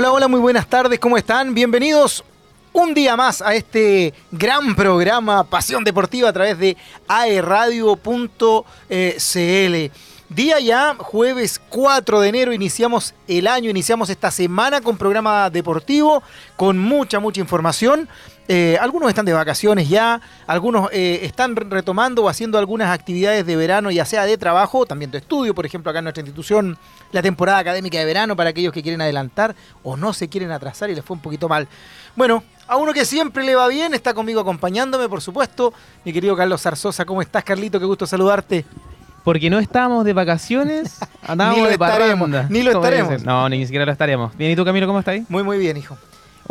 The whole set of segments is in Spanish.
Hola, hola, muy buenas tardes, ¿cómo están? Bienvenidos un día más a este gran programa Pasión Deportiva a través de aerradio.cl. Día ya, jueves 4 de enero, iniciamos el año, iniciamos esta semana con programa deportivo, con mucha, mucha información. Eh, algunos están de vacaciones ya, algunos eh, están retomando o haciendo algunas actividades de verano, ya sea de trabajo, también de estudio, por ejemplo, acá en nuestra institución, la temporada académica de verano para aquellos que quieren adelantar o no se quieren atrasar y les fue un poquito mal. Bueno, a uno que siempre le va bien, está conmigo acompañándome, por supuesto, mi querido Carlos Zarzosa. ¿Cómo estás, Carlito? Qué gusto saludarte. Porque no estábamos de vacaciones, andábamos Ni lo de estaremos, ni lo ¿Cómo estaremos. No, ni siquiera lo estaremos. Bien, ¿y tú, Camilo, cómo estás ahí? Muy, muy bien, hijo.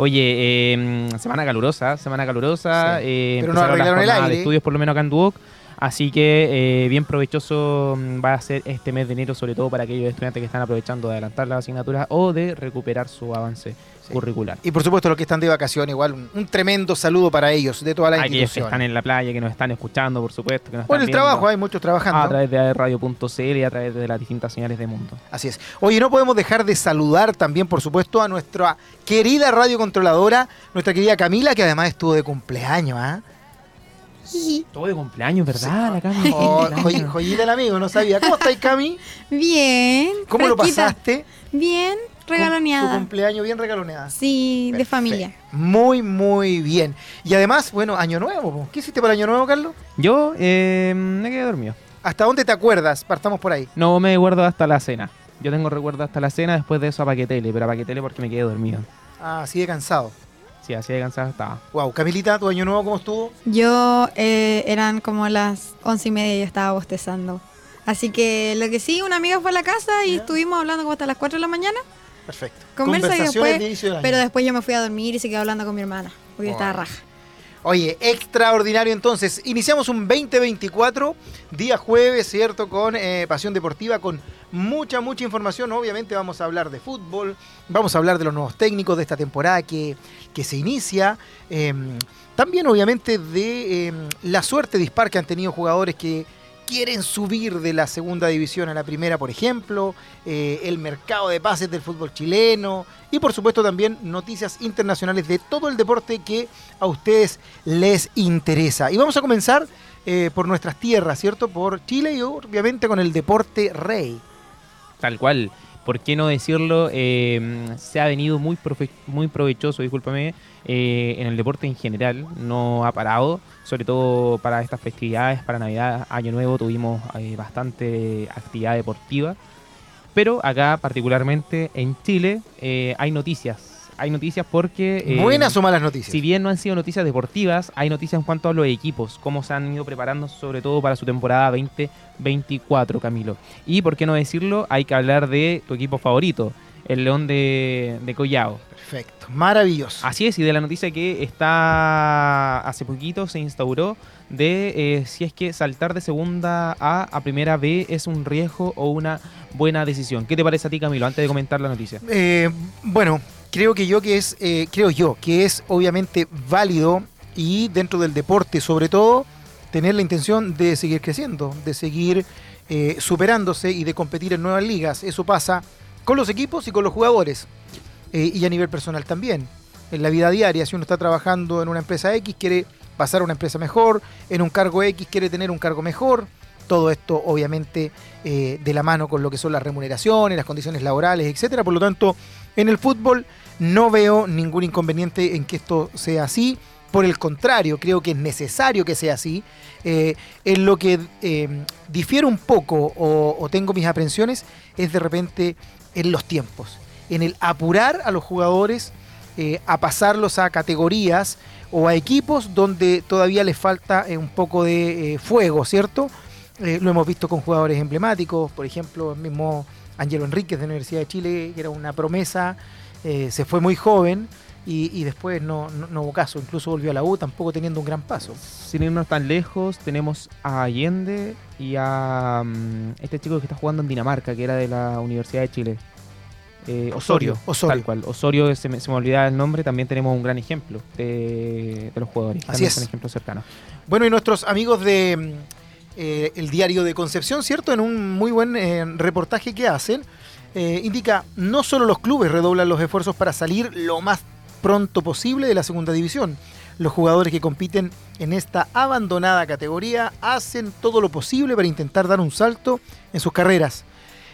Oye, eh, semana calurosa, semana calurosa. Sí. eh, Pero no empezaron las arreglaron el aire. de estudios, por lo menos acá en Duoc. Así que eh, bien provechoso mm, va a ser este mes de enero, sobre todo para aquellos estudiantes que están aprovechando de adelantar las asignaturas o de recuperar su avance Sí. curricular. Y por supuesto los que están de vacaciones, igual un, un tremendo saludo para ellos, de todas las Aquellos que instituciones. están en la playa, que nos están escuchando, por supuesto. Que nos Por están el viendo trabajo, hay muchos trabajando. A través de radio.cl y a través de las distintas señales de mundo. Así es. Oye, no podemos dejar de saludar también, por supuesto, a nuestra querida radiocontroladora, nuestra querida Camila, que además estuvo de cumpleaños, ¿ah? Todo de cumpleaños, ¿verdad? La Cami? Oh, joy- joyita el amigo, no sabía. ¿Cómo estáis, Cami? Bien. ¿Cómo lo fresquita. pasaste? Bien, Tu regaloneada. cumpleaños bien regaloneada. Sí, de familia. Muy, muy bien. Y además, bueno, año nuevo. ¿Qué hiciste para año nuevo, Carlos? Yo eh, me quedé dormido. ¿Hasta dónde te acuerdas? Partamos por ahí. No me acuerdo hasta la cena. Yo tengo recuerdo hasta la cena, después de eso a Paquetele, pero a Paquetele porque me quedé dormido. Ah, así de cansado. Sí, así de cansado estaba. Wow, Camilita, ¿tu año nuevo cómo estuvo? Yo eh, eran como las once y media y yo estaba bostezando. Así que lo que sí, una amiga fue a la casa y Ya. estuvimos hablando como hasta las 4 de la mañana. Perfecto. Conversa y Conversaciones después- de inicio del año. Pero después yo me fui a dormir y se quedó hablando con mi hermana. Porque yo estaba raja. Oye, extraordinario entonces. Iniciamos un 2024, día jueves, ¿cierto? Con eh, Pasión Deportiva, con mucha, mucha información. Obviamente vamos a hablar de fútbol, vamos a hablar de los nuevos técnicos de esta temporada que, que se inicia. eh, también, obviamente, de eh, la suerte dispar que han tenido jugadores que quieren subir de la segunda división a la primera, por ejemplo, eh, el mercado de pases del fútbol chileno y por supuesto también noticias internacionales de todo el deporte que a ustedes les interesa. Y vamos a comenzar eh, por nuestras tierras, ¿cierto? Por Chile y obviamente con el deporte rey. Tal cual. ¿Por qué no decirlo? Eh, se ha venido muy, muy provechoso, discúlpame, eh, en el deporte en general. No ha parado, sobre todo para estas festividades, para Navidad, Año Nuevo, tuvimos eh, bastante actividad deportiva. Pero acá, particularmente en Chile, eh, hay noticias. Hay noticias porque... eh, Buenas o malas noticias. Si bien no han sido noticias deportivas, hay noticias en cuanto a los equipos, cómo se han ido preparando sobre todo para su temporada 2024, Camilo. Y por qué no decirlo, hay que hablar de tu equipo favorito, el León de, de Collao. Perfecto, maravilloso. Así es, y de la noticia que está hace poquito se instauró de eh, si es que saltar de segunda A a primera B es un riesgo o una buena decisión. ¿Qué te parece a ti, Camilo, antes de comentar la noticia? Eh, bueno, creo que yo que es, eh, creo yo que es obviamente válido y dentro del deporte sobre todo tener la intención de seguir creciendo, de seguir eh, superándose y de competir en nuevas ligas. Eso pasa con los equipos y con los jugadores eh, y a nivel personal también. En la vida diaria, si uno está trabajando en una empresa X, quiere pasar a una empresa mejor, en un cargo X quiere tener un cargo mejor. Todo esto obviamente eh, de la mano con lo que son las remuneraciones, las condiciones laborales, etcétera. Por lo tanto, en el fútbol no veo ningún inconveniente en que esto sea así. Por el contrario, creo que es necesario que sea así. Eh, en lo que eh, difiere un poco o, tengo mis aprensiones es de repente en los tiempos, en el apurar a los jugadores eh, a pasarlos a categorías o a equipos donde todavía les falta eh, un poco de fuego, ¿cierto? Lo hemos visto con jugadores emblemáticos, por ejemplo, el mismo Angelo Enríquez de la Universidad de Chile, que era una promesa, eh, se fue muy joven y, y después no, no, no hubo caso, incluso volvió a la U tampoco teniendo un gran paso. Sin irnos tan lejos, tenemos a Allende y a mm, este chico que está jugando en Dinamarca, que era de la Universidad de Chile. Eh, Osorio, Osorio, Osorio. Tal cual. Osorio, se me, se me olvidaba el nombre, también tenemos un gran ejemplo de, de los jugadores. Así es. Son ejemplos cercanos. Bueno, y nuestros amigos de mm, eh, el diario de Concepción, ¿cierto? En un muy buen eh, reportaje que hacen, eh, indica, no solo los clubes redoblan los esfuerzos para salir lo más pronto posible de la segunda división. Los jugadores que compiten en esta abandonada categoría hacen todo lo posible para intentar dar un salto en sus carreras.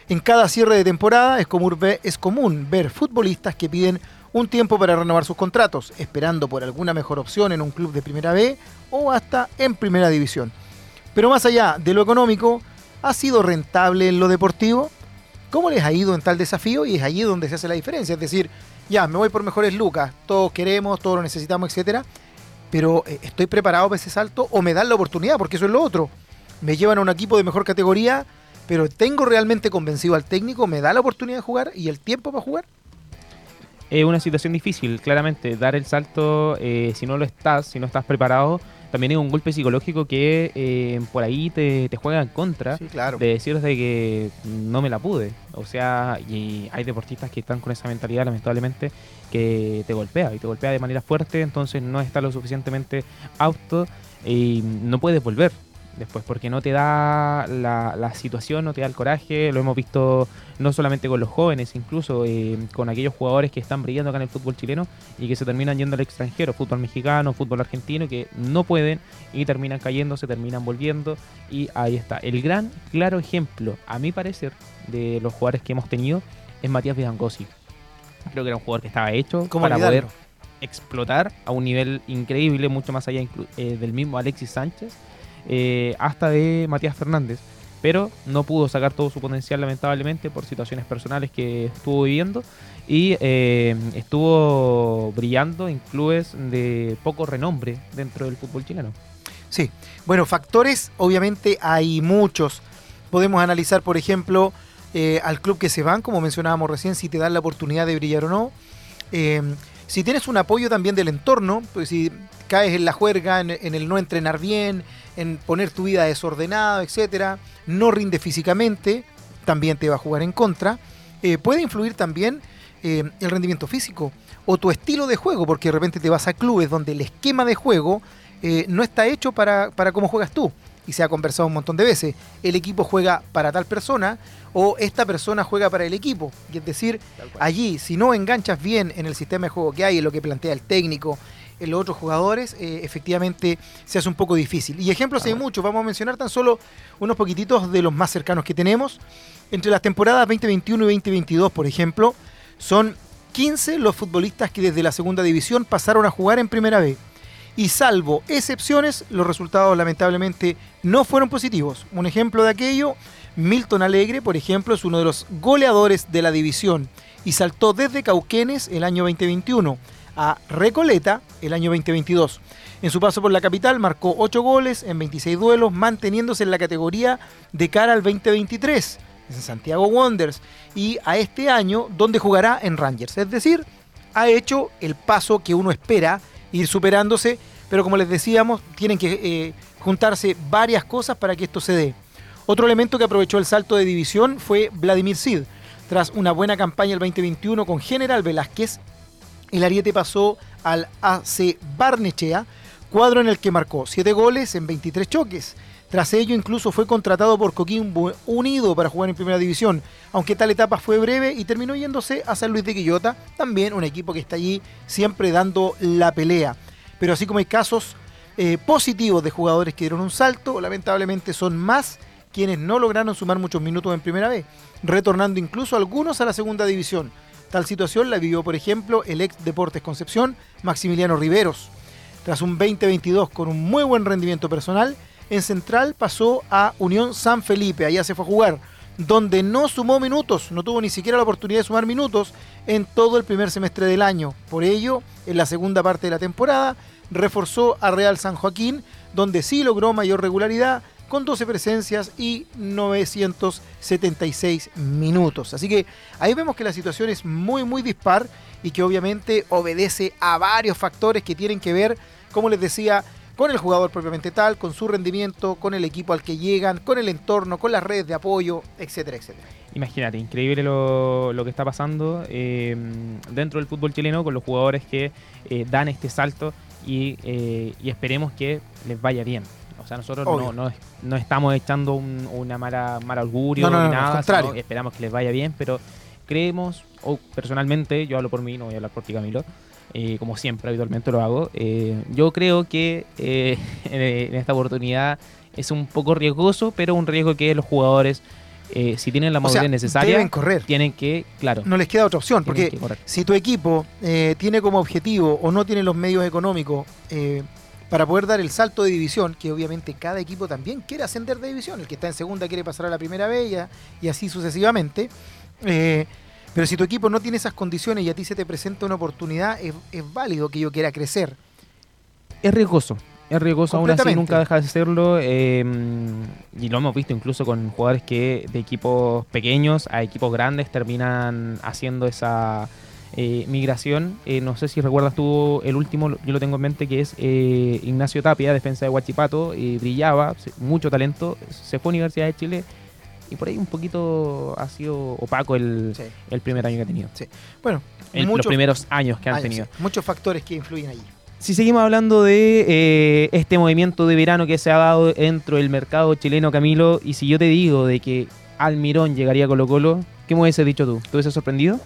En cada cierre de temporada es común, ver, es común ver futbolistas que piden un tiempo para renovar sus contratos, esperando por alguna mejor opción en un club de primera B o hasta en primera división. Pero más allá de lo económico, ¿ha sido rentable en lo deportivo? ¿Cómo les ha ido en tal desafío? Y es allí donde se hace la diferencia. Es decir, ya, me voy por mejores lucas, todos queremos, todos lo necesitamos, etcétera. Pero eh, ¿estoy preparado para ese salto o me dan la oportunidad? Porque eso es lo otro. Me llevan a un equipo de mejor categoría, pero ¿tengo realmente convencido al técnico? ¿Me da la oportunidad de jugar y el tiempo para jugar? Es una situación difícil, claramente. Dar el salto, eh, si no lo estás, si no estás preparado, también es un golpe psicológico que eh, por ahí te, juega en contra claro. de decir de que no me la pude. O sea, y hay deportistas que están con esa mentalidad, lamentablemente, que te golpea y te golpea de manera fuerte, entonces no está lo suficientemente apto y no puedes volver después, porque no te da la, situación, no te da el coraje, lo hemos visto no solamente con los jóvenes, incluso eh, con aquellos jugadores que están brillando acá en el fútbol chileno y que se terminan yendo al extranjero, fútbol mexicano, fútbol argentino, que no pueden y terminan cayendo, se terminan volviendo. Y ahí está. El gran, claro ejemplo, a mi parecer, de los jugadores que hemos tenido es Matías Vidangosi. Creo que era un jugador que estaba hecho para poder explotar a un nivel increíble, mucho más allá eh, del mismo Alexis Sánchez eh, hasta de Matías Fernández, pero no pudo sacar todo su potencial lamentablemente por situaciones personales que estuvo viviendo y eh, estuvo brillando en clubes de poco renombre dentro del fútbol chileno. Sí, bueno, factores obviamente hay muchos. Podemos analizar, por ejemplo, eh, al club que se van, como mencionábamos recién, si te dan la oportunidad de brillar o no. Si tienes un apoyo también del entorno, pues si caes en la juerga, en, el no entrenar bien, en poner tu vida desordenada, etcétera, no rinde físicamente, también te va a jugar en contra. Eh, puede influir también eh, el rendimiento físico o tu estilo de juego, porque de repente te vas a clubes donde el esquema de juego eh, no está hecho para, para cómo juegas tú. Y se ha conversado un montón de veces. El equipo juega para tal persona o esta persona juega para el equipo. Y es decir, allí, si no enganchas bien en el sistema de juego que hay, en lo que plantea el técnico, en los otros jugadores, eh, efectivamente se hace un poco difícil. Y ejemplos hay muchos, vamos a mencionar tan solo unos poquititos de los más cercanos que tenemos. Entre las temporadas 2021 y 2022, por ejemplo, son 15 los futbolistas que desde la segunda división pasaron a jugar en primera B. Y salvo excepciones, los resultados lamentablemente no fueron positivos. Un ejemplo de aquello, Milton Alegre, por ejemplo, es uno de los goleadores de la división y saltó desde Cauquenes el año 2021 a Recoleta el año 2022. En su paso por la capital marcó 8 goles en 26 duelos, manteniéndose en la categoría de cara al 2023 en Santiago Wonders y a este año donde jugará en Rangers. Es decir, ha hecho el paso que uno espera ir superándose, pero como les decíamos, tienen que eh, juntarse varias cosas para que esto se dé. Otro elemento que aprovechó el salto de división fue Vladimir Sid. Tras una buena campaña el 2021 con General Velázquez, el Ariete pasó al AC Barnechea, cuadro en el que marcó 7 goles en 23 choques. Tras ello incluso fue contratado por Coquimbo Unido para jugar en primera división, aunque tal etapa fue breve y terminó yéndose a San Luis de Quillota, también un equipo que está allí siempre dando la pelea. Pero así como hay casos eh, positivos de jugadores que dieron un salto, lamentablemente son más quienes no lograron sumar muchos minutos en primera vez, retornando incluso algunos a la segunda división. Tal situación la vivió, por ejemplo, el ex Deportes Concepción, Maximiliano Riveros. Tras un 2022 con un muy buen rendimiento personal, en Central pasó a Unión San Felipe, allá se fue a jugar, donde no sumó minutos, no tuvo ni siquiera la oportunidad de sumar minutos en todo el primer semestre del año. Por ello, en la segunda parte de la temporada, reforzó a Real San Joaquín, donde sí logró mayor regularidad, con 12 presencias y 976 minutos. Así que ahí vemos que la situación es muy, muy dispar y que obviamente obedece a varios factores que tienen que ver, como les decía, con el jugador propiamente tal, con su rendimiento, con el equipo al que llegan, con el entorno, con las redes de apoyo, etcétera, etcétera. Imagínate, increíble lo, que está pasando eh, dentro del fútbol chileno con los jugadores que eh, dan este salto y, eh, y esperemos que les vaya bien O sea, nosotros no, no, no estamos echando un, una mala, mal augurio No, no, ni nada. sino esperamos que les vaya bien, pero creemos, o personalmente, yo hablo por mí, no voy a hablar por ti, Camilo, eh, como siempre, habitualmente lo hago. eh, yo creo que eh, en esta oportunidad es un poco riesgoso, pero un riesgo que los jugadores, si tienen la O madurez sea, necesaria, deben correr. tienen que, claro, No les queda otra opción, porque si tu equipo tiene como objetivo o no tiene los medios económicos para poder dar el salto de división, que obviamente cada equipo también quiere ascender de división, el que está en segunda quiere pasar a la primera vez y, a- y así sucesivamente, eh, pero si tu equipo no tiene esas condiciones y a ti se te presenta una oportunidad, es, es válido que yo quiera crecer. Es riesgoso. Es riesgoso, aún así nunca deja de serlo. eh, y lo hemos visto incluso con jugadores que de equipos pequeños a equipos grandes terminan haciendo esa eh, migración. Eh, no sé si recuerdas tú el último, yo lo tengo en mente, que es eh, Ignacio Tapia, defensa de Huachipato. brillaba, mucho talento. Se fue a Universidad de Chile y por ahí un poquito ha sido opaco el, Sí. el primer año que ha tenido. Bueno, El- los muchos primeros años que han años, tenido. sí, muchos factores que influyen allí. Si seguimos hablando de eh, este movimiento de verano que se ha dado dentro del mercado chileno, Camilo, y si yo te digo de que Almirón llegaría a Colo Colo, ¿qué me hubiese dicho tú? ¿Te hubiese sorprendido?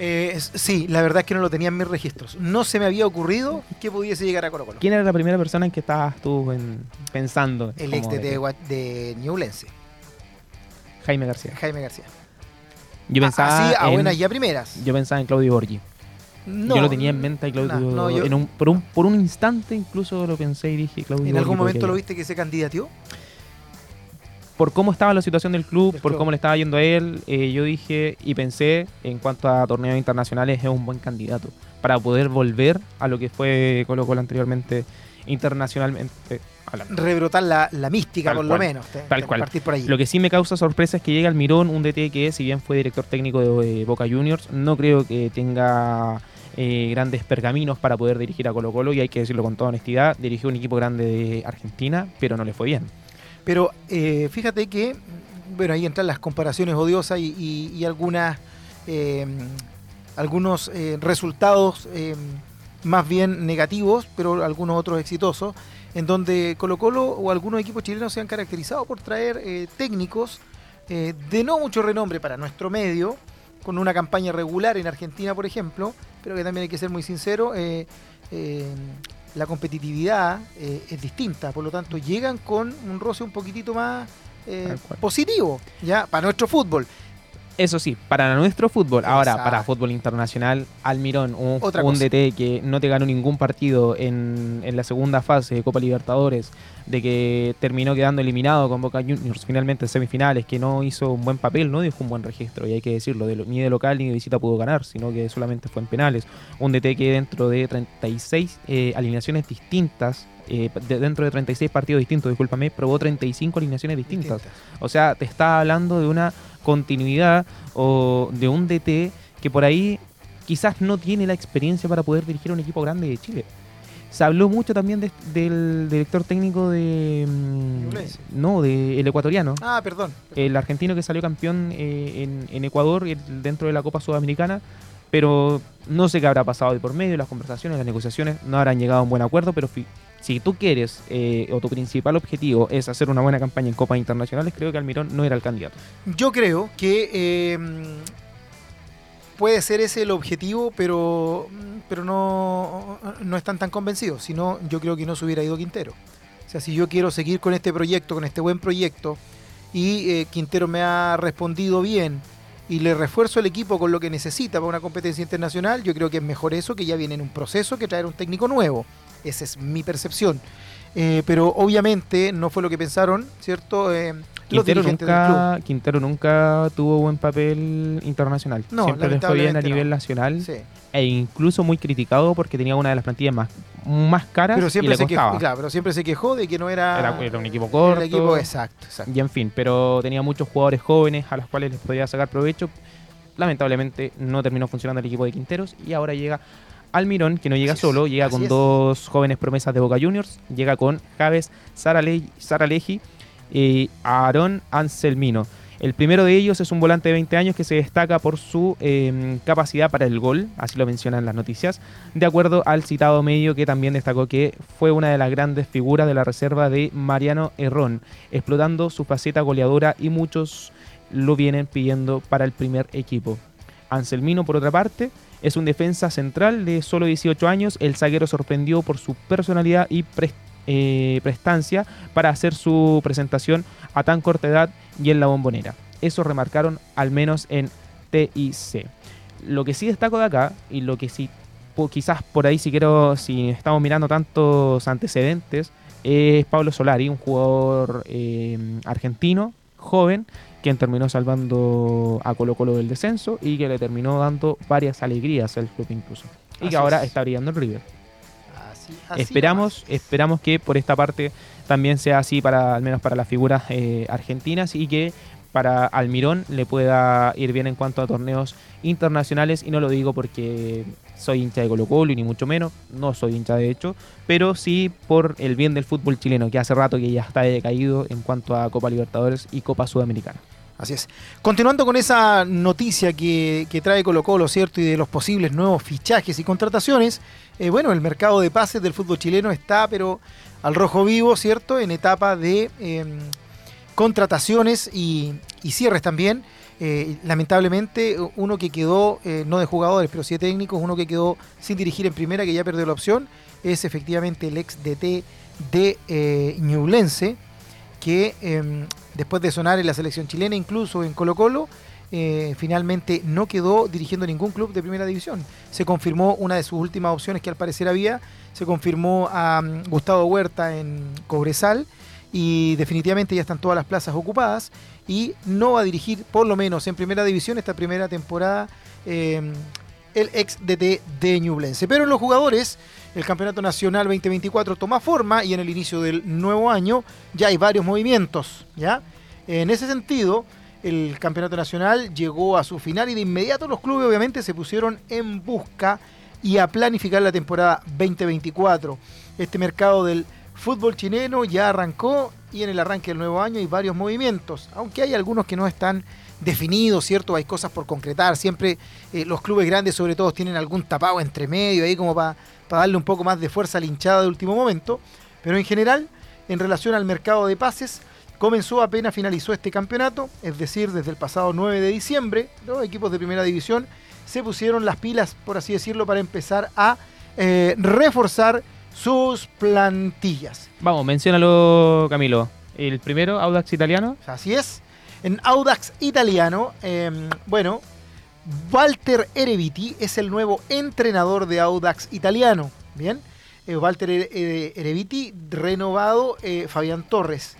Eh, sí, la verdad es que no lo tenía en mis registros. No se me había ocurrido que pudiese llegar a Colo Colo. ¿Quién era la primera persona en que estabas tú en- pensando? El ex de de, de Jaime García. Jaime García. Yo pensaba, Así, a en, buenas y a primeras. yo pensaba en Claudio Borgi. No, yo lo tenía en mente Claudio. no, no, yo- en un- por, un, por un instante incluso lo pensé y dije Claudio ¿En algún momento lo viste que se candidateó? por cómo estaba la situación del club, por club. cómo le estaba yendo a él, eh, yo dije y pensé, en cuanto a torneos internacionales, es un buen candidato para poder volver a lo que fue Colo Colo anteriormente, internacionalmente. Rebrotar la, la mística, Tal por cual, lo menos. te- tal te- cual. Partir por ahí. Lo que sí me causa sorpresa es que llega Almirón, un DT que si bien fue director técnico de eh, Boca Juniors, no creo que tenga eh, grandes pergaminos para poder dirigir a Colo Colo y hay que decirlo con toda honestidad, dirigió un equipo grande de Argentina, pero no le fue bien. Pero eh, fíjate que, bueno, ahí entran las comparaciones odiosas y, y- y algunas, algunos resultados más bien negativos, pero algunos otros exitosos, en donde Colo Colo o algunos equipos chilenos se han caracterizado por traer eh, técnicos eh, de no mucho renombre para nuestro medio, con una campaña regular en Argentina, por ejemplo, pero que también hay que ser muy sincero, eh, la competitividad es distinta, por lo tanto llegan con un roce un poquitito más positivo, ya para nuestro fútbol. Eso sí, para nuestro fútbol, ahora Exacto. para fútbol internacional, Almirón, un, Otra un cosa. DT que no te ganó ningún partido en, en la segunda fase de Copa Libertadores, de que terminó quedando eliminado con Boca Juniors finalmente en semifinales, que no hizo un buen papel, no dejó un buen registro, y hay que decirlo, de lo- ni de local ni de visita pudo ganar, sino que solamente fue en penales. Un DT que dentro de 36 eh, alineaciones distintas, eh, de- dentro de 36 partidos distintos, discúlpame, probó 35 alineaciones distintas. O sea, te está hablando de una continuidad o de un DT que por ahí quizás no tiene la experiencia para poder dirigir un equipo grande de Chile. Se habló mucho también de- del director técnico de... mm. No, del ecuatoriano. Ah, perdón. El argentino que salió campeón eh, en, en Ecuador el- dentro de la Copa Sudamericana. Pero no sé qué habrá pasado de por medio, las conversaciones, las negociaciones no habrán llegado a un buen acuerdo, pero si tú quieres eh, o tu principal objetivo es hacer una buena campaña en Copas Internacionales, creo que Almirón no era el candidato. Yo creo que eh, puede ser ese el objetivo, pero, pero no, no están tan convencidos. Si no, yo creo que no se hubiera ido Quintero. O sea, si yo quiero seguir con este proyecto, con este buen proyecto, y eh, Quintero me ha respondido bien y le refuerzo el equipo con lo que necesita para una competencia internacional, yo creo que es mejor eso que ya viene en un proceso que traer un técnico nuevo. Esa es mi percepción. Eh, pero obviamente no fue lo que pensaron, ¿cierto? Eh, Quintero nunca, Quintero nunca tuvo buen papel internacional. No, Siempre le fue bien a nivel no. nacional Sí. e incluso muy criticado porque tenía una de las plantillas más, más caras pero y siempre le se quejó, costaba. claro, pero siempre se quejó de que no era, Era, era un equipo corto. el equipo exacto, exacto. Y en fin, pero tenía muchos jugadores jóvenes a los cuales les podía sacar provecho. Lamentablemente no terminó funcionando el equipo de Quinteros y ahora llega Almirón, que no llega Así es, solo, llega con es. dos jóvenes promesas de Boca Juniors, llega con Javes Sarale- Saraleji y Aarón Anselmino. El primero de ellos es un volante de 20 años que se destaca por su eh, capacidad para el gol, así lo mencionan las noticias, de acuerdo al citado medio que también destacó que fue una de las grandes figuras de la reserva de Mariano Herrón, explotando su faceta goleadora y muchos lo vienen pidiendo para el primer equipo. Anselmino, por otra parte, es un defensa central de solo 18 años. El zaguero sorprendió por su personalidad y eh, prestancia para hacer su presentación a tan corta edad y en la bombonera. Eso remarcaron al menos en TIC. Lo que sí destaco de acá y lo que sí quizás por ahí si quiero si estamos mirando tantos antecedentes es Pablo Solari, un jugador eh, argentino joven quien terminó salvando a Colo Colo del descenso y que le terminó dando varias alegrías al club incluso. Y que ahora está brillando en River. Esperamos, esperamos que por esta parte también sea así para al menos para las figuras eh, argentinas y que para Almirón le pueda ir bien en cuanto a torneos internacionales y no lo digo porque soy hincha de Colo Colo y ni mucho menos, no soy hincha de hecho, pero sí por el bien del fútbol chileno que hace rato que ya está decaído en cuanto a Copa Libertadores y Copa Sudamericana. Así es. Continuando con esa noticia que, trae Colo Colo, ¿cierto? Y de los posibles nuevos fichajes y contrataciones, eh, bueno, el mercado de pases del fútbol chileno está, pero al rojo vivo, ¿cierto? En etapa de em, contrataciones y, cierres también. Eh, lamentablemente, uno que quedó, eh, no de jugadores, pero sí de técnicos, uno que quedó sin dirigir en primera, que ya perdió la opción, es efectivamente el ex DT de Ñublense, que em, después de sonar en la selección chilena, incluso en Colo Colo, finalmente no quedó dirigiendo ningún club de primera división. Se confirmó una de sus últimas opciones que al parecer había, se confirmó a mm, Gustavo Huerta en Cobresal y definitivamente ya están todas las plazas ocupadas y no va a dirigir por lo menos en primera división esta primera temporada em, el ex DT de Ñublense. Pero en los jugadores, el Campeonato Nacional 2024 toma forma y en el inicio del nuevo año ya hay varios movimientos. ¿ya? En ese sentido, el Campeonato Nacional llegó a su final y de inmediato los clubes obviamente se pusieron en busca y a planificar la temporada 2024. Este mercado del fútbol chileno ya arrancó y en el arranque del nuevo año hay varios movimientos, aunque hay algunos que no están definidos, ¿cierto? Hay cosas por concretar. Siempre eh, los clubes grandes, sobre todo, tienen algún tapado entre medio ahí como para darle un poco más de fuerza a la hinchada de último momento. Pero en general, en relación al mercado de pases, comenzó apenas finalizó este campeonato, es decir, desde el pasado 9 de diciembre, los equipos de primera división se pusieron las pilas, por así decirlo, para empezar a eh, reforzar sus plantillas. Vamos, menciónalo, Camilo. El primero, Audax Italiano. Así es. En Audax Italiano, em, bueno, Walter Ereviti es el nuevo entrenador de Audax Italiano. Bien. Eh, Walter Ereviti, renovado eh, Fabián Torres.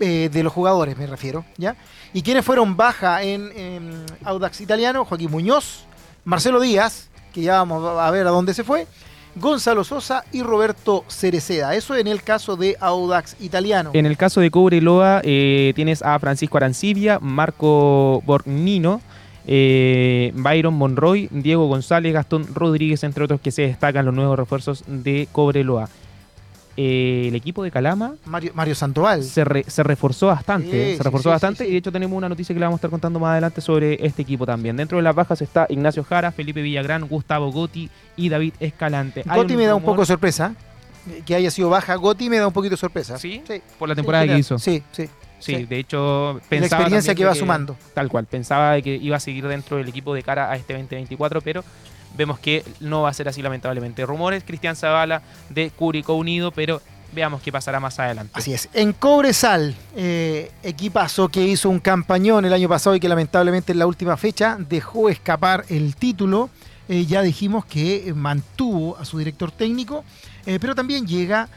Eh, de los jugadores, me refiero. ¿ya? ¿Y quiénes fueron baja en, en Audax Italiano? Joaquín Muñoz, Marcelo Díaz, que ya vamos a ver a dónde se fue, Gonzalo Sosa y Roberto Cereceda. Eso en el caso de Audax Italiano. En el caso de Cobreloa eh, tienes a Francisco Arancibia, Marco Borgnino, eh, Byron Monroy, Diego González, Gastón Rodríguez, entre otros que se destacan los nuevos refuerzos de Cobreloa. Eh, el equipo de Calama. Mario, Mario Santoval. Se, reforzó bastante. se reforzó bastante y de hecho tenemos una noticia que le vamos a estar contando más adelante sobre este equipo también. Dentro de las bajas está Ignacio Jara, Felipe Villagrán, Gustavo Gotti y David Escalante. Gotti me da un poco de sorpresa. ¿eh? Que haya sido baja Gotti me da un poquito de sorpresa. ¿Sí? Por la temporada que hizo. Sí, sí. Sí, de hecho pensaba... La experiencia que iba sumando. Tal cual, pensaba que iba a seguir dentro del equipo de cara a este 2024, pero vemos que no va a ser así lamentablemente. Rumores, Cristian Zavala de Curicó Unido, pero veamos qué pasará más adelante. Así es. En Cobresal, eh, equipazo que hizo un campañón el año pasado y que lamentablemente en la última fecha dejó escapar el título. Eh, ya dijimos que mantuvo a su director técnico, eh, pero también llega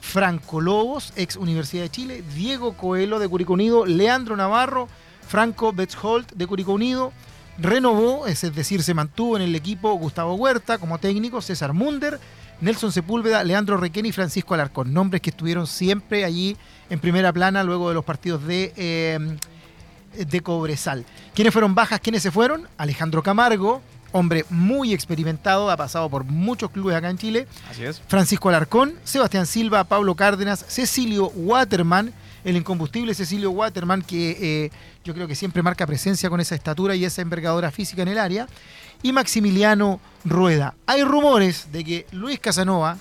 Franco Lobos, ex Universidad de Chile, Diego Coelho de Curicó Unido, Leandro Navarro, Franco Betzold de Curicó Unido, renovó, es decir, se mantuvo en el equipo Gustavo Huerta como técnico, César Munder, Nelson Sepúlveda, Leandro Requén y Francisco Alarcón. Nombres que estuvieron siempre allí en primera plana luego de los partidos de, eh, de Cobresal. ¿Quiénes fueron bajas? ¿Quiénes se fueron? Alejandro Camargo, hombre muy experimentado, ha pasado por muchos clubes acá en Chile. Así es. Francisco Alarcón, Sebastián Silva, Pablo Cárdenas, Cecilio Waterman, el incombustible Cecilio Waterman, que eh, yo creo que siempre marca presencia con esa estatura y esa envergadura física en el área, y Maximiliano Rueda. Hay rumores de que Luis Casanova,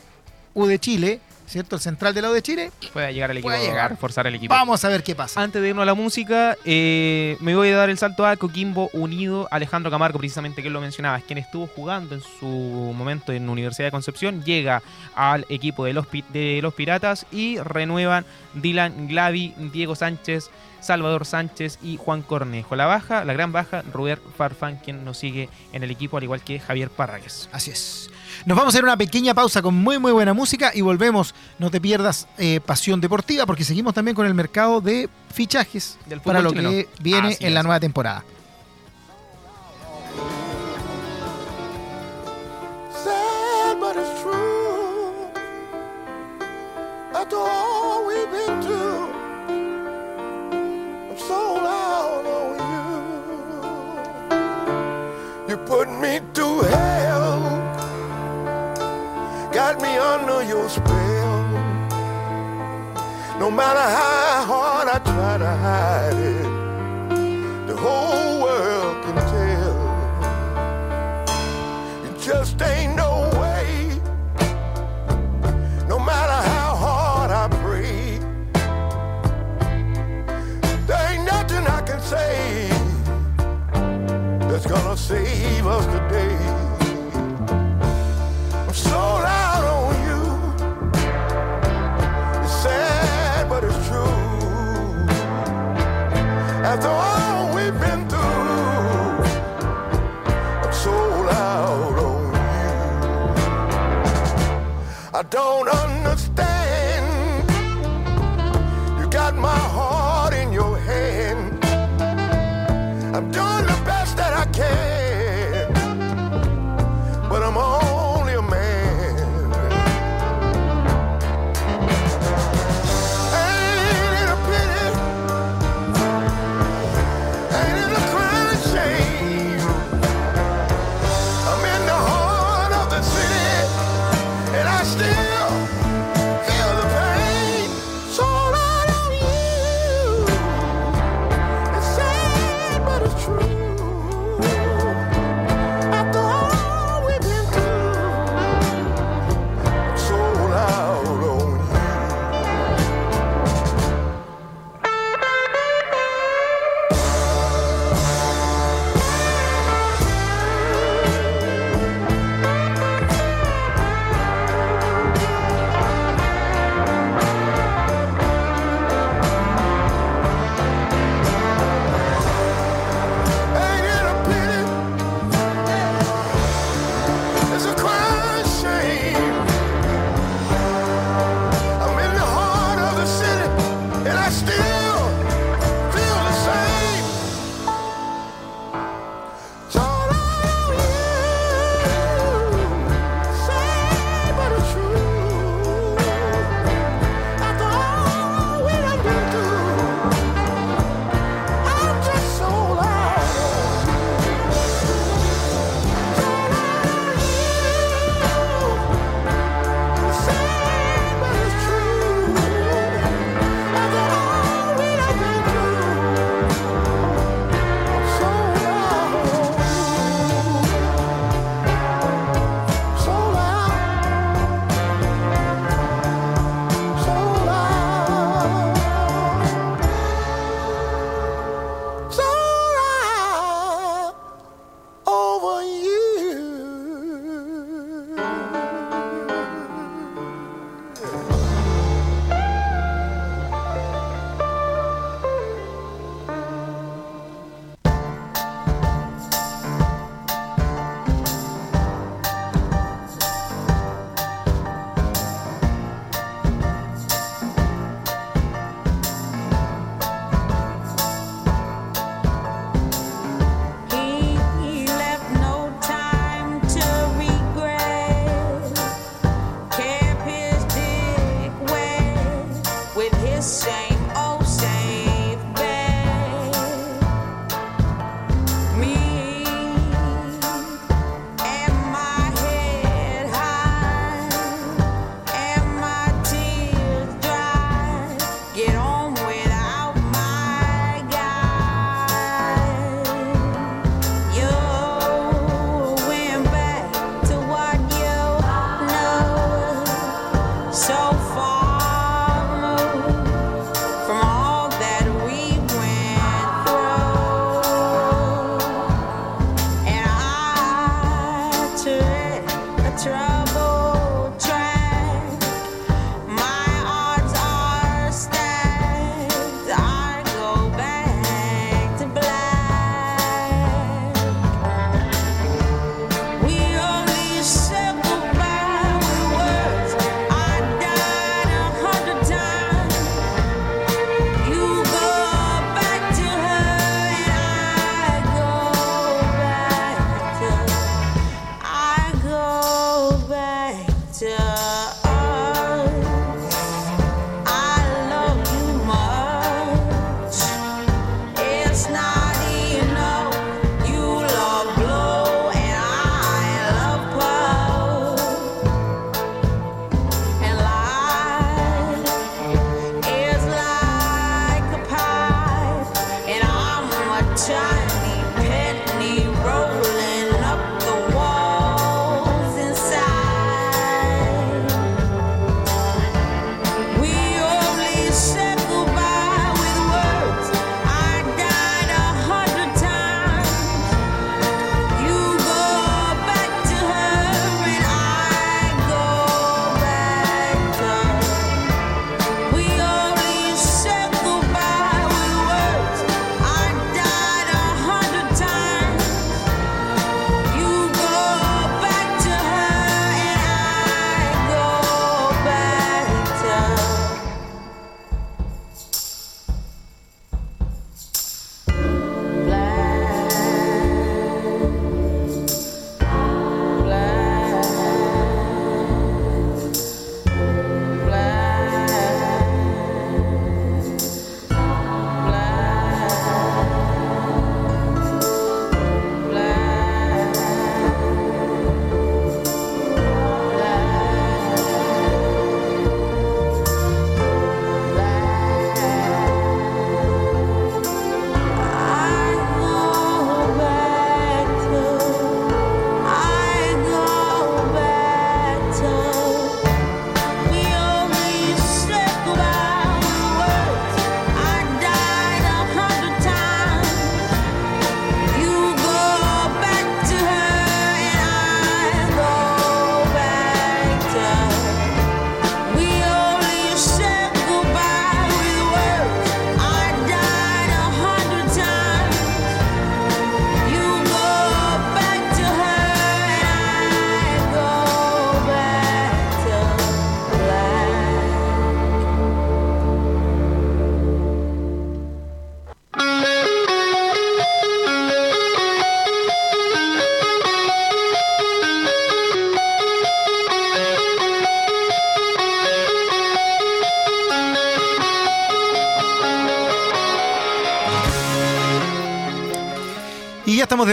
U de Chile, ¿cierto? El central de la U de Chile, Puede llegar al equipo, Puede llegar. a reforzar el equipo. vamos a ver qué pasa. Antes de irnos a la música, eh, me voy a dar el salto a Coquimbo Unido. Alejandro Camargo, precisamente que él lo mencionaba, es quien estuvo jugando en su momento en Universidad de Concepción, llega al equipo de los, de los Piratas y renuevan Dylan Glavi, Diego Sánchez, Salvador Sánchez y Juan Cornejo. La baja, la gran baja, Ruber Farfán, quien nos sigue en el equipo, al igual que Javier Parragues. Así es. Nos vamos a hacer una pequeña pausa con muy muy buena música y volvemos. No te pierdas eh, Pasión Deportiva porque seguimos también con el mercado de fichajes Del fútbol para lo chileno. que viene Así en la nueva temporada. Sad, but it's true. After all we've been through, put me through hell, got me under your spell. No matter how hard I try to hide it, the whole world can tell. It just ain't no way. No matter how hard I pray, there ain't nothing I can say that's gonna save leave us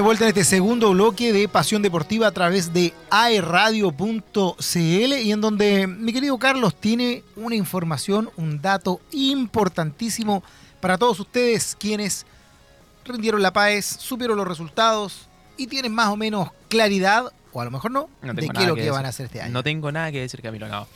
vuelta en este segundo bloque de Pasión Deportiva a través de aeradio.cl y en donde mi querido Carlos tiene una información, un dato importantísimo para todos ustedes quienes rindieron la PAES, supieron los resultados y tienen más o menos claridad, o a lo mejor no, No de qué es lo que decir. van a hacer este año. No tengo nada que decir, Camilo Nao.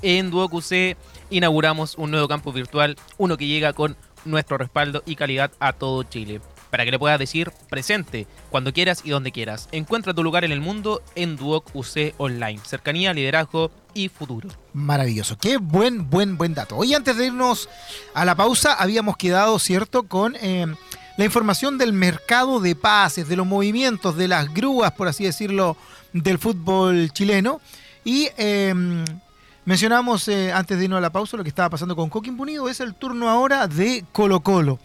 En Duoc UC inauguramos un nuevo campus virtual, uno que llega con nuestro respaldo y calidad a todo Chile. Para que le puedas decir presente, cuando quieras y donde quieras. Encuentra tu lugar en el mundo en Duoc UC Online. Cercanía, liderazgo y futuro. Maravilloso, qué buen, buen, buen dato. Hoy antes de irnos a la pausa habíamos quedado, ¿cierto?, con eh, la información del mercado de pases, de los movimientos, de las grúas, por así decirlo, del fútbol chileno. Y eh, mencionamos antes de irnos a la pausa lo que estaba pasando con Coquimbo Unido. Es el turno ahora de Colo Colo.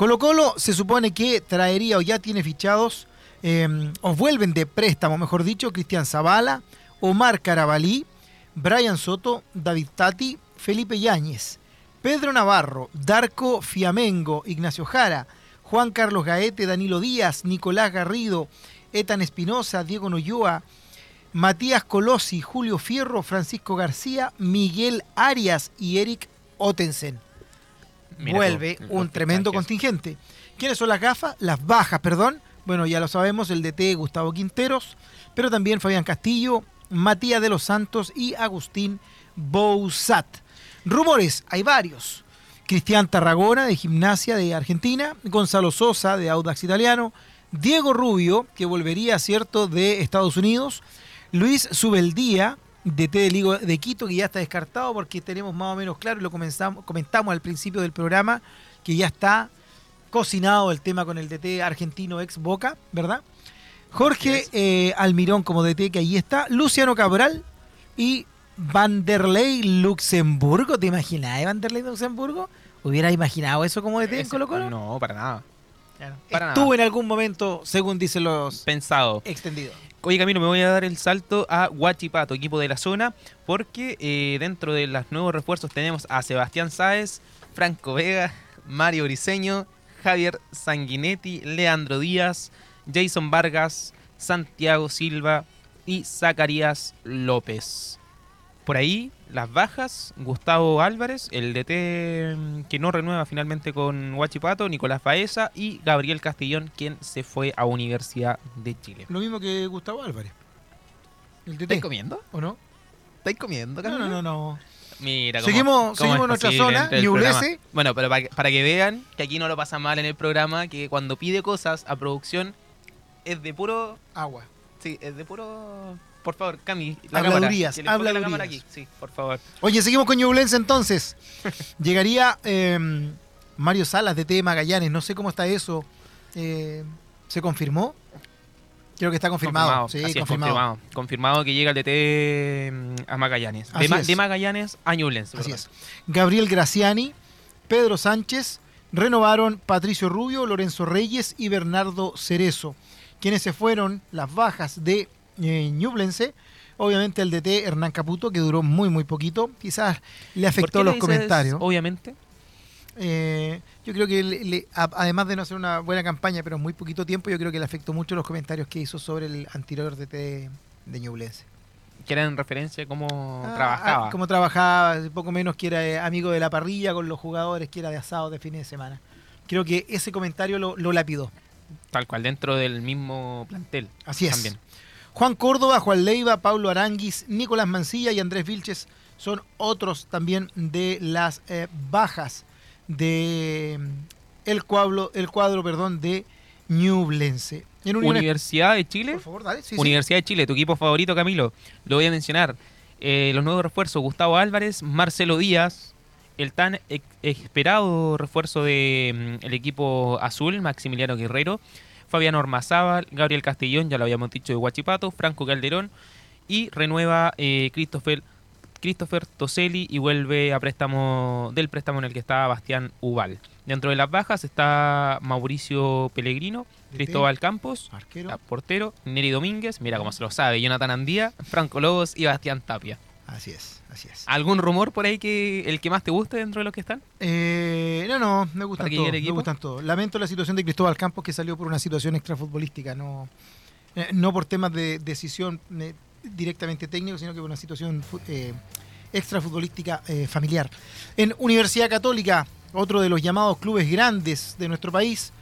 Colo Colo se supone que traería o ya tiene fichados, eh, o vuelven de préstamo, mejor dicho, Cristian Zavala, Omar Carabalí, Brian Soto, David Tati, Felipe Yáñez, Pedro Navarro, Darko Fiamengo, Ignacio Jara, Juan Carlos Gaete, Danilo Díaz, Nicolás Garrido, Etan Espinosa, Diego Noyoa, Matías Colosi, Julio Fierro, Francisco García, Miguel Arias y Eric Ottensen Mira vuelve un tremendo contingente. ¿Quiénes son las gafas? Las bajas, perdón. Bueno, ya lo sabemos, el DT Gustavo Quinteros, pero también Fabián Castillo, Matías de los Santos y Agustín Bouzat. Rumores, hay varios. Cristian Tarragona de Gimnasia de Argentina, Gonzalo Sosa de Audax Italiano, Diego Rubio, que volvería, cierto, de Estados Unidos, Luis Subeldía, de T de Ligo de Quito, que ya está descartado porque tenemos más o menos claro, y lo comenzamos, comentamos al principio del programa, que ya está cocinado el tema con el DT argentino ex Boca, ¿verdad? Jorge eh, Almirón como DT, que ahí está, Luciano Cabral y Vanderlei Luxemburgo. ¿Te imaginas, Vanderlei Luxemburgo? ¿Hubieras imaginado eso como DT en Colo Colo? No, para nada. Claro. para Estuvo nada. en algún momento, según dicen los Pensado. extendidos. Oye Camilo, me voy a dar el salto a Huachipato, equipo de la zona, porque eh, dentro de los nuevos refuerzos tenemos a Sebastián Sáez, Franco Vega, Mario Briseño, Javier Sanguinetti, Leandro Díaz, Jason Vargas, Santiago Silva y Zacarías López. Por ahí, las bajas, Gustavo Álvarez, el DT mm, que no renueva finalmente con Huachipato, Nicolás Baeza y Gabriel Castellón, quien se fue a Universidad de Chile. Lo mismo que Gustavo Álvarez. El DT. ¿Estáis comiendo? ¿O no? ¿Estáis comiendo, No, Camilo? no, no, no. Mira, Seguimos- cómo seguimos es en nuestra zona, programa. Bueno, pero para para que vean que aquí no lo pasa mal en el programa, que cuando pide cosas a producción es de puro... Agua. Sí, es de puro... Por favor, Cami, la cámara. Habladurías, le enfoque la habladurías. cámara aquí. Sí, por favor. Oye, seguimos con Ñublense entonces. Llegaría eh, Mario Salas de T Magallanes. No sé cómo está eso. Eh, ¿Se confirmó? Creo que está confirmado. Sí, Así es, confirmado. confirmado. Confirmado que llega el DT mm, a Magallanes. De, Ma- es. de Magallanes a Ñublense. Así es. Gabriel Graciani, Pedro Sánchez, renovaron Patricio Rubio, Lorenzo Reyes y Bernardo Cerezo. Quienes se fueron, las bajas de eh, Ñublense. Obviamente el DT Hernán Caputo, que duró muy, muy poquito. Quizás le ¿Por afectó los le comentarios. Obviamente. Eh, yo creo que le- le- a- además de no hacer una buena campaña, pero en muy poquito tiempo, yo creo que le afectó mucho los comentarios que hizo sobre el anterior DT de Ñublense. Que era en referencia a cómo Ah, trabajaba. ah, cómo trabajaba, poco menos que era eh, amigo de la parrilla con los jugadores, que era de asado de fines de semana. Creo que ese comentario lo, lo lapidó. Tal cual, dentro del mismo plantel. Así es. También. Juan Córdoba, Juan Leiva, Pablo Aranguis, Nicolás Mancilla y Andrés Vilches son otros también de las eh, bajas de mm, el cuadro, el cuadro perdón, de Ñublense. En Universidad de Chile. Por favor, dale. Sí, sí. Universidad de Chile, tu equipo favorito, Camilo. Lo voy a mencionar. Eh, los nuevos refuerzos, Gustavo Álvarez, Marcelo Díaz, el tan ex- esperado refuerzo del equipo azul, Maximiliano Guerrero, Fabián Ormazábal, Gabriel Castellón, ya lo habíamos dicho de Huachipato, Franco Calderón, y renueva eh, Christopher, Christopher Toselli y vuelve a préstamo del préstamo en el que estaba Bastián Ubal. Dentro de las bajas está Mauricio Pellegrino. Cristóbal Campos, Arquero. Portero, Neri Domínguez, mira cómo se lo sabe, Jonathan Andía, Franco Lobos y Bastián Tapia. Así es, así es. ¿Algún rumor por ahí que el que más te guste dentro de los que están? Eh, no, no, me gustan ¿Para qué todos. Me gustan todos. Lamento la situación de Cristóbal Campos que salió por una situación extrafutbolística, no, eh, no por temas de decisión eh, directamente técnico, sino que por una situación fu- extrafutbolística familiar. En Universidad Católica, otro de los llamados clubes grandes de nuestro país,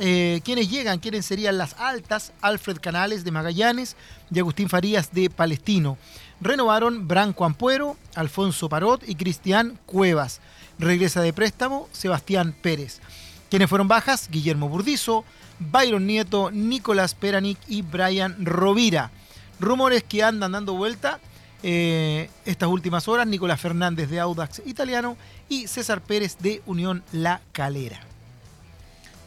eh, quienes llegan, quiénes serían las altas, Alfred Canales de Magallanes y Agustín Farías de Palestino. Renovaron Branco Ampuero, Alfonso Parot y Cristian Cuevas. Regresa de préstamo Sebastián Pérez. Quienes fueron bajas, Guillermo Burdizo, Byron Nieto, Nicolás Peranic y Brian Rovira. Rumores que andan dando vuelta eh, estas últimas horas, Nicolás Fernández de Audax Italiano y César Pérez de Unión La Calera.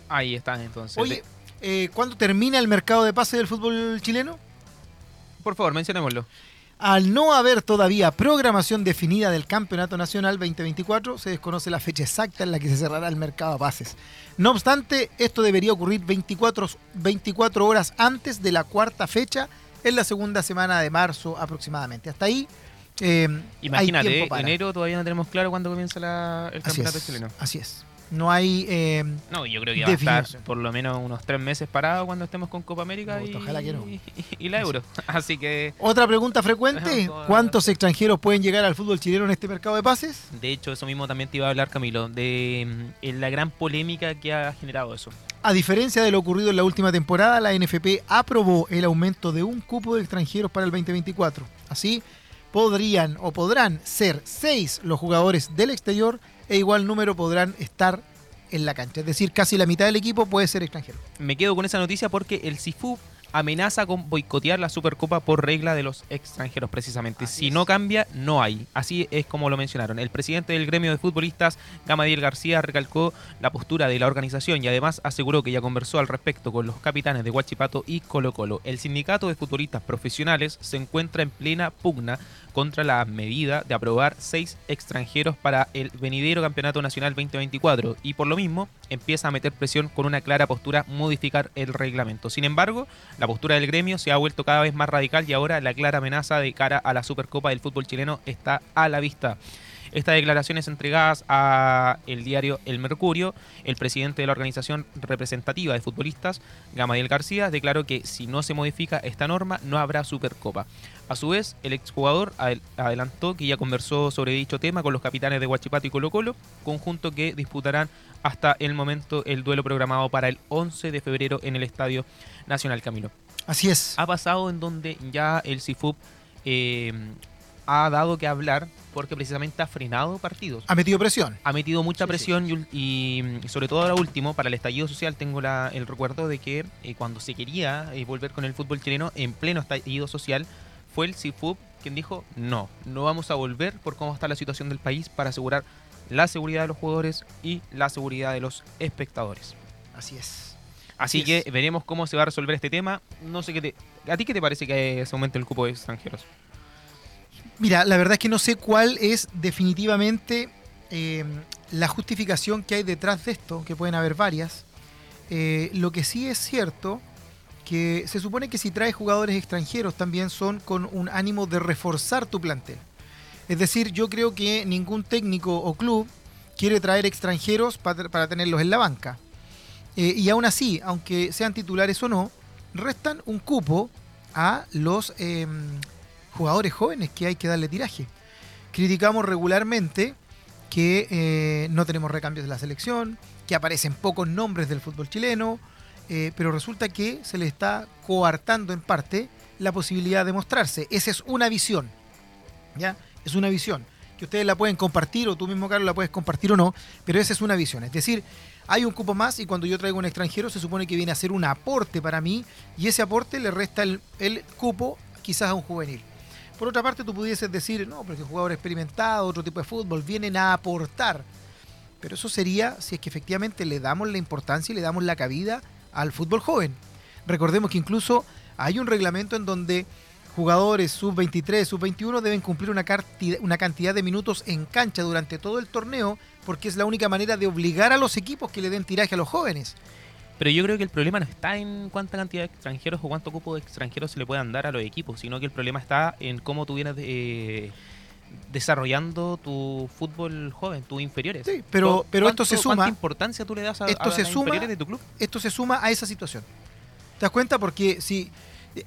Ahí están entonces. Oye, eh, ¿cuándo termina el mercado de pase del fútbol chileno? Por favor, mencionémoslo. Al no haber todavía programación definida del Campeonato Nacional 2024, se desconoce la fecha exacta en la que se cerrará el mercado de pases. No obstante, esto debería ocurrir 24, 24 horas antes de la cuarta fecha, en la segunda semana de marzo aproximadamente. Hasta ahí, eh, hay Imagínate, tiempo eh, para. enero todavía no tenemos claro cuándo comienza la- el Así campeonato es, chileno. así es. No hay... eh, No, yo creo que va a estar por lo menos unos tres meses parado cuando estemos con Copa América No, y, ojalá que no. y, y la Euro. Así que, Otra pregunta frecuente, ¿cuántos extranjeros pueden llegar al fútbol chileno en este mercado de pases? de hecho, eso mismo también te iba a hablar, Camilo, de mm, la gran polémica que ha generado eso. A diferencia de lo ocurrido en la última temporada, la NFP aprobó el aumento de un cupo de extranjeros para el 2024. Así, podrían o podrán ser seis los jugadores del exterior e igual número podrán estar en la cancha. Es decir, casi la mitad del equipo puede ser extranjero. Me quedo con esa noticia porque el CIFU amenaza con boicotear la Supercopa por regla de los extranjeros precisamente. Así si es. no cambia, no hay. Así es como lo mencionaron. El presidente del gremio de futbolistas, Gamadiel García, recalcó la postura de la organización y además aseguró que ya conversó al respecto con los capitanes de Huachipato y Colo Colo. El sindicato de futbolistas profesionales se encuentra en plena pugna contra la medida de aprobar seis extranjeros para el venidero Campeonato Nacional 2024 y por lo mismo empieza a meter presión con una clara postura modificar el reglamento. Sin embargo, la postura del gremio se ha vuelto cada vez más radical y ahora la clara amenaza de cara a la Supercopa del fútbol chileno está a la vista. Estas declaraciones entregadas a el diario El Mercurio, el presidente de la organización representativa de futbolistas, Gamadiel García, declaró que si no se modifica esta norma no habrá Supercopa. A su vez, el exjugador adel- adelantó que ya conversó sobre dicho tema con los capitanes de Huachipato y Colo Colo, conjunto que disputarán hasta el momento el duelo programado para el 11 de febrero en el Estadio Nacional Camilo Así es. ha pasado en donde ya el CIFUP eh, ha dado que hablar porque precisamente ha frenado partidos. Ha metido presión. Ha metido mucha Sí, presión y, mm, sobre todo ahora último, para el estallido social tengo la- el recuerdo de que eh, cuando se quería eh, volver con el fútbol chileno en pleno estallido social, fue el CIFUP quien dijo no, no vamos a volver por cómo está la situación del país para asegurar la seguridad de los jugadores y la seguridad de los espectadores. Así es. Así Así que veremos cómo se va a resolver este tema. No sé qué te. ¿A ti qué te parece que se aumente el cupo de extranjeros? Mira, la verdad es que no sé cuál es definitivamente eh, la justificación que hay detrás de esto, que pueden haber varias. Eh, lo que sí es cierto, que se supone que si traes jugadores extranjeros también son con un ánimo de reforzar tu plantel. Es decir, yo creo que ningún técnico o club quiere traer extranjeros para, tenerlos en la banca. Eh, y aún así, aunque sean titulares o no, restan un cupo a los eh, jugadores jóvenes que hay que darle tiraje. Criticamos regularmente que eh, no tenemos recambios de la selección, que aparecen pocos nombres del fútbol chileno, eh, pero resulta que se le está coartando en parte la posibilidad de mostrarse. Esa es una visión, ¿ya? Es una visión que ustedes la pueden compartir o tú mismo, Carlos, la puedes compartir o no, pero esa es una visión. Es decir, hay un cupo más y cuando yo traigo un extranjero se supone que viene a ser un aporte para mí y ese aporte le resta el, el cupo quizás a un juvenil. Por otra parte, tú pudieses decir, no, porque jugador experimentado, otro tipo de fútbol, vienen a aportar. Pero eso sería si es que efectivamente le damos la importancia y le damos la cabida al fútbol joven. Recordemos que incluso hay un reglamento en donde jugadores sub-23, sub-21 deben cumplir una, cantidad de minutos en cancha durante todo el torneo porque es la única manera de obligar a los equipos que le den tiraje a los jóvenes. Pero yo creo que el problema no está en cuánta cantidad de extranjeros o cuánto cupo de extranjeros se le puedan dar a los equipos, sino que el problema está en cómo tú vienes eh, desarrollando tu fútbol joven, tus inferiores. Sí, pero- ¿Cu- pero esto se suma- ¿Cuánta importancia tú le das a, esto a se las suma- inferiores de tu club? esto se suma a esa situación. ¿Te das cuenta? Porque si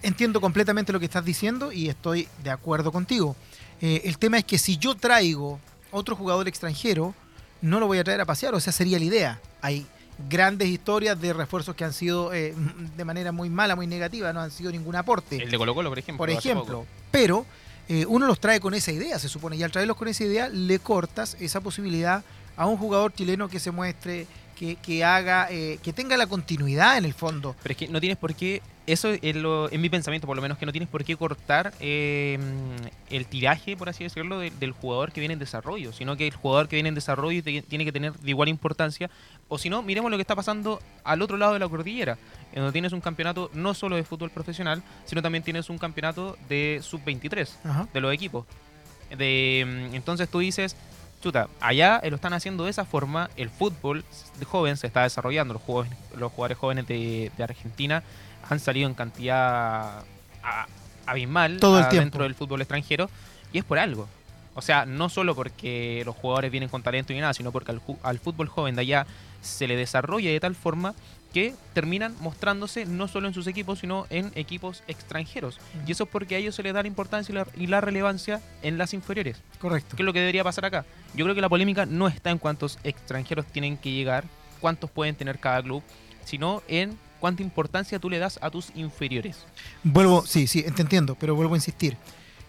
entiendo completamente lo que estás diciendo y estoy de acuerdo contigo. Eh, el tema es que si yo traigo otro jugador extranjero, no lo voy a traer a pasear, o sea, sería la idea. Hay grandes historias de refuerzos que han sido eh, de manera muy mala, muy negativa, no han sido ningún aporte. El de Colo Colo, por ejemplo. por ejemplo. Pero eh, uno los trae con esa idea, se supone, y al traerlos con esa idea le cortas esa posibilidad a un jugador chileno que se muestre, que, que haga, eh, que tenga la continuidad en el fondo. Pero es que no tienes por qué, eso es, lo, en mi pensamiento por lo menos, que no tienes por qué cortar eh, el tiraje, por así decirlo, de- del jugador que viene en desarrollo, sino que el jugador que viene en desarrollo tiene que tener de igual importancia, o si no, miremos lo que está pasando al otro lado de la cordillera, en donde tienes un campeonato no solo de fútbol profesional, sino también tienes un campeonato de sub-23 Ajá. de los equipos. De, mm, entonces tú dices, chuta, allá eh, lo están haciendo de esa forma, el fútbol de joven se está desarrollando, los jugadores, los jugadores jóvenes de, de Argentina han salido en cantidad a- abismal Todo el a- tiempo. dentro del fútbol extranjero y es por algo. O sea, no solo porque los jugadores vienen con talento y nada, sino porque al, al fútbol joven de allá se le desarrolla de tal forma que terminan mostrándose no solo en sus equipos, sino en equipos extranjeros. Y eso es porque a ellos se les da la importancia y la, y la relevancia en las inferiores. Correcto. ¿Qué es lo que debería pasar acá? Yo creo que la polémica no está en cuántos extranjeros tienen que llegar, cuántos pueden tener cada club, sino en cuánta importancia tú le das a tus inferiores. Vuelvo, sí, sí, te entiendo, pero vuelvo a insistir.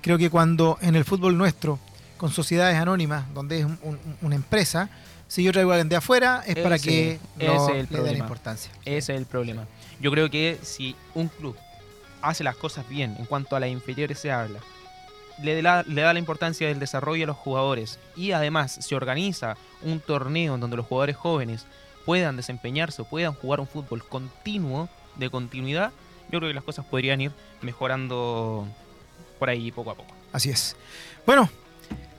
Creo que cuando en el fútbol nuestro, con sociedades anónimas, donde es un- un- una empresa, si yo traigo a alguien de afuera, es para que no es le den importancia. Ese es el problema. Yo creo que si un club hace las cosas bien en cuanto a las inferiores se habla, le da, le da la importancia del desarrollo a los jugadores y además se organiza un torneo en donde los jugadores jóvenes puedan desempeñarse o puedan jugar un fútbol continuo, de continuidad, yo creo que las cosas podrían ir mejorando por ahí poco a poco. Así es. Bueno,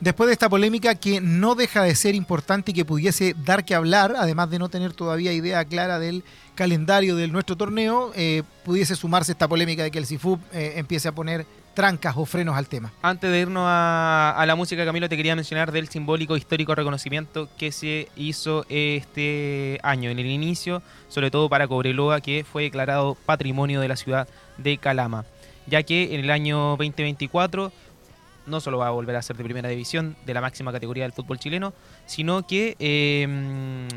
después de esta polémica que no deja de ser importante y que pudiese dar que hablar, además de no tener todavía idea clara del calendario de nuestro torneo, eh, pudiese sumarse esta polémica de que el CIFUB eh, empiece a poner trancas o frenos al tema. Antes de irnos a, a la música, Camilo, te quería mencionar del simbólico histórico reconocimiento que se hizo este año, en el inicio, sobre todo para Cobreloa, que fue declarado patrimonio de la ciudad de Calama, ya que en el año 2024 no solo va a volver a ser de primera división, de la máxima categoría del fútbol chileno, sino que eh,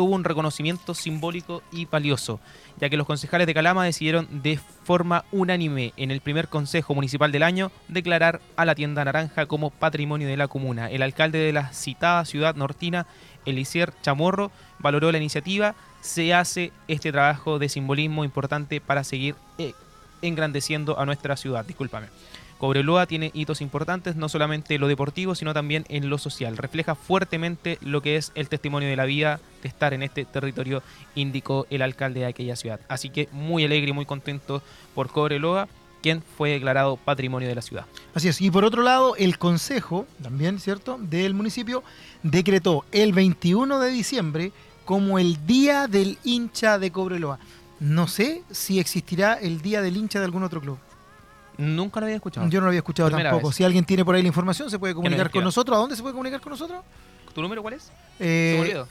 tuvo un reconocimiento simbólico y valioso, ya que los concejales de Calama decidieron de forma unánime en el primer consejo municipal del año declarar a la tienda naranja como patrimonio de la comuna. El alcalde de la citada ciudad nortina, Elisier Chamorro, valoró la iniciativa. Se hace este trabajo de simbolismo importante para seguir eh, engrandeciendo a nuestra ciudad. Discúlpame. Cobreloa tiene hitos importantes, no solamente en lo deportivo, sino también en lo social. Refleja fuertemente lo que es el testimonio de la vida de estar en este territorio, indicó el alcalde de aquella ciudad. Así que muy alegre y muy contento por Cobreloa, quien fue declarado patrimonio de la ciudad. Así es. Y por otro lado, el consejo, también, ¿cierto?, del municipio, decretó el 21 de diciembre como el Día del Hincha de Cobreloa. No sé si existirá el Día del Hincha de algún otro club. Nunca lo había escuchado. Yo no lo había escuchado Primera tampoco. vez. Si alguien tiene por ahí la información, se puede comunicar con nosotros. ¿A dónde se puede comunicar con nosotros? ¿Tu número cuál es? Eh,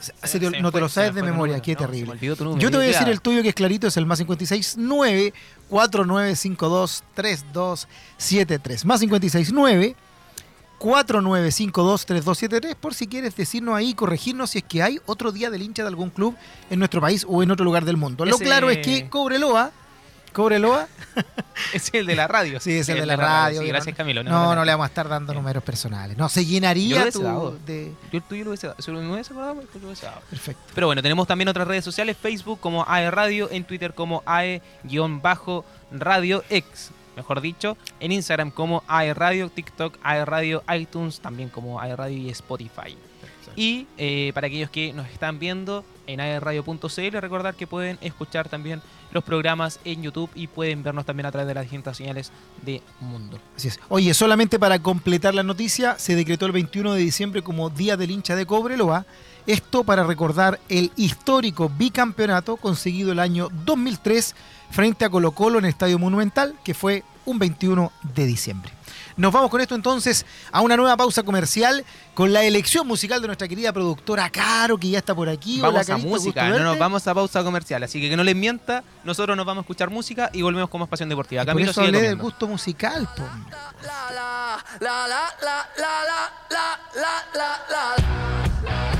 se se- Se- te- me no te lo sabes de memoria, número. qué No, terrible. Yo te voy a decir el tuyo que es clarito, es el más 569 4952 3273. Más 569 4952 3273 por si quieres decirnos ahí, corregirnos si es que hay otro día del hincha de algún club en nuestro país o en otro lugar del mundo. Lo Ese- claro es que Cobreloa, Cobreloa, Es el de la radio. sí, es el de la radio. Sí, gracias, Camilo. No, no, le vamos a estar dando números personales. No, se Yo llenaría hubiese tu dado. de... Yo el tuyo lo hubiese dado. Si hubiese acordado, lo hubiese dado. Perfecto. Pero bueno, tenemos también otras redes sociales, Facebook como AE Radio, en Twitter como AE-Radio X, mejor dicho, en Instagram como AE Radio, TikTok AE Radio, iTunes también como AE Radio y Spotify. Y eh, para aquellos que nos están viendo en aerradio.cl, recordar que pueden escuchar también los programas en YouTube y pueden vernos también a través de las distintas señales de Mundo. Oye, solamente para completar la noticia, se decretó el 21 de diciembre como Día del hincha de Cobreloa. Esto para recordar el histórico bicampeonato conseguido el año 2003 frente a Colo Colo en el Estadio Monumental, que fue un 21 de diciembre. Nos vamos con esto entonces a una nueva pausa comercial con la elección musical de nuestra querida productora Caro, que ya está por aquí. Vamos Hola, a música, no nos vamos a pausa comercial, así que que no les mienta, nosotros nos vamos a escuchar música y volvemos con más pasión deportiva. Camilo por eso hablé del gusto musical, po. la la la la la la la la la la